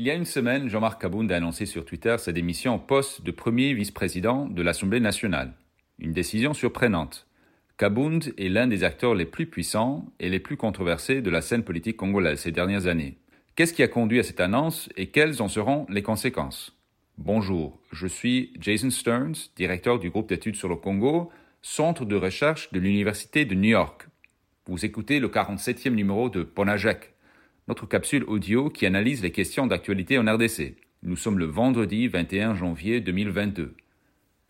Il y a une semaine, Jean-Marc Kabound a annoncé sur Twitter sa démission au poste de premier vice-président de l'Assemblée nationale. Une décision surprenante. Kabound est l'un des acteurs les plus puissants et les plus controversés de la scène politique congolaise ces dernières années. Qu'est-ce qui a conduit à cette annonce et quelles en seront les conséquences? Bonjour, je suis Jason Stearns, directeur du groupe d'études sur le Congo, centre de recherche de l'Université de New York. Vous écoutez le 47e numéro de Ponajek, notre capsule audio qui analyse les questions d'actualité en RDC. Nous sommes le vendredi 21 janvier 2022.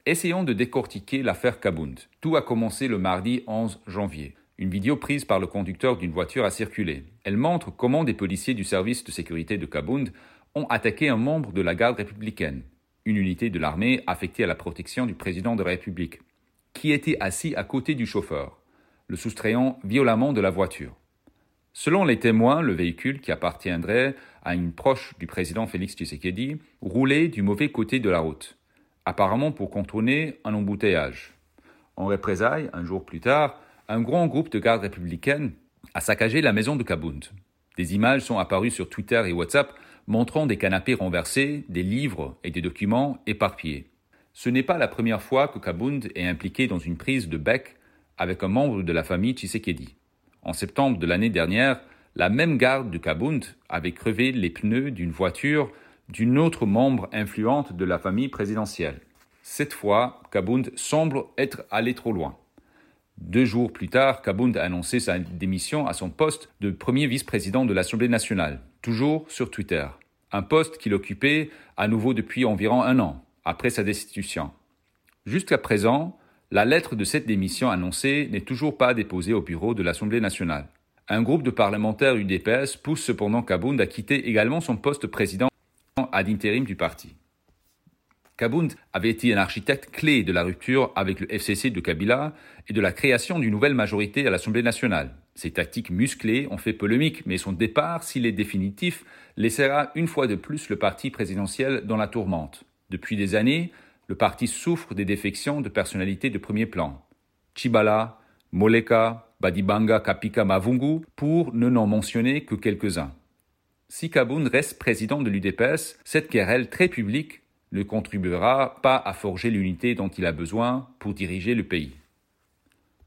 Essayons de décortiquer l'affaire Kabound. Tout a commencé le mardi 11 janvier. Une vidéo prise par le conducteur d'une voiture a circulé. Elle montre comment des policiers du service de sécurité de Kabound ont attaqué un membre de la garde républicaine, une unité de l'armée affectée à la protection du président de la République, qui était assis à côté du chauffeur, le soustrayant violemment de la voiture. Selon les témoins, le véhicule qui appartiendrait à une proche du président Félix Tshisekedi roulait du mauvais côté de la route, apparemment pour contourner un embouteillage. En représailles, un jour plus tard, un grand groupe de gardes républicaines a saccagé la maison de Kabound. Des images sont apparues sur Twitter et WhatsApp montrant des canapés renversés, des livres et des documents éparpillés. Ce n'est pas la première fois que Kabound est impliqué dans une prise de bec avec un membre de la famille Tshisekedi. En septembre de l'année dernière, la même garde de Kabound avait crevé les pneus d'une voiture d'une autre membre influente de la famille présidentielle. Cette fois, Kabound semble être allé trop loin. Deux jours plus tard, Kabound a annoncé sa démission à son poste de premier vice-président de l'Assemblée nationale, toujours sur Twitter. Un poste qu'il occupait à nouveau depuis environ un an, après sa destitution. Jusqu'à présent, la lettre de cette démission annoncée n'est toujours pas déposée au bureau de l'Assemblée nationale. Un groupe de parlementaires UDPS pousse cependant Kabound à quitter également son poste de président ad intérim du parti. Kabound avait été un architecte clé de la rupture avec le FCC de Kabila et de la création d'une nouvelle majorité à l'Assemblée nationale. Ses tactiques musclées ont fait polémique, mais son départ, s'il est définitif, laissera une fois de plus le parti présidentiel dans la tourmente. Depuis des années, le parti souffre des défections de personnalités de premier plan. Chibala, Moleka, Badibanga Kapika Mavungu, pour ne n'en mentionner que quelques-uns. Si Kaboun reste président de l'UDPS, cette querelle très publique ne contribuera pas à forger l'unité dont il a besoin pour diriger le pays.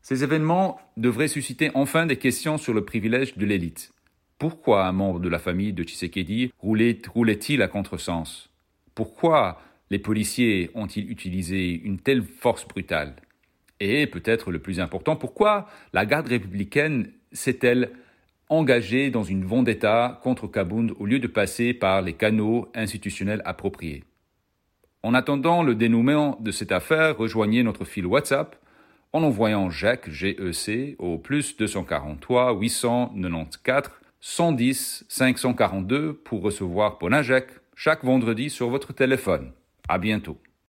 Ces événements devraient susciter enfin des questions sur le privilège de l'élite. Pourquoi un membre de la famille de Tshisekedi roulait-il à contresens? Pourquoi les policiers ont-ils utilisé une telle force brutale? Et peut-être le plus important, pourquoi la garde républicaine s'est-elle engagée dans une vendetta contre Kabound au lieu de passer par les canaux institutionnels appropriés? En attendant le dénouement de cette affaire, rejoignez notre fil WhatsApp en envoyant Jacques GEC au plus 243 894 110 542 pour recevoir Ponajek chaque vendredi sur votre téléphone. À bientôt.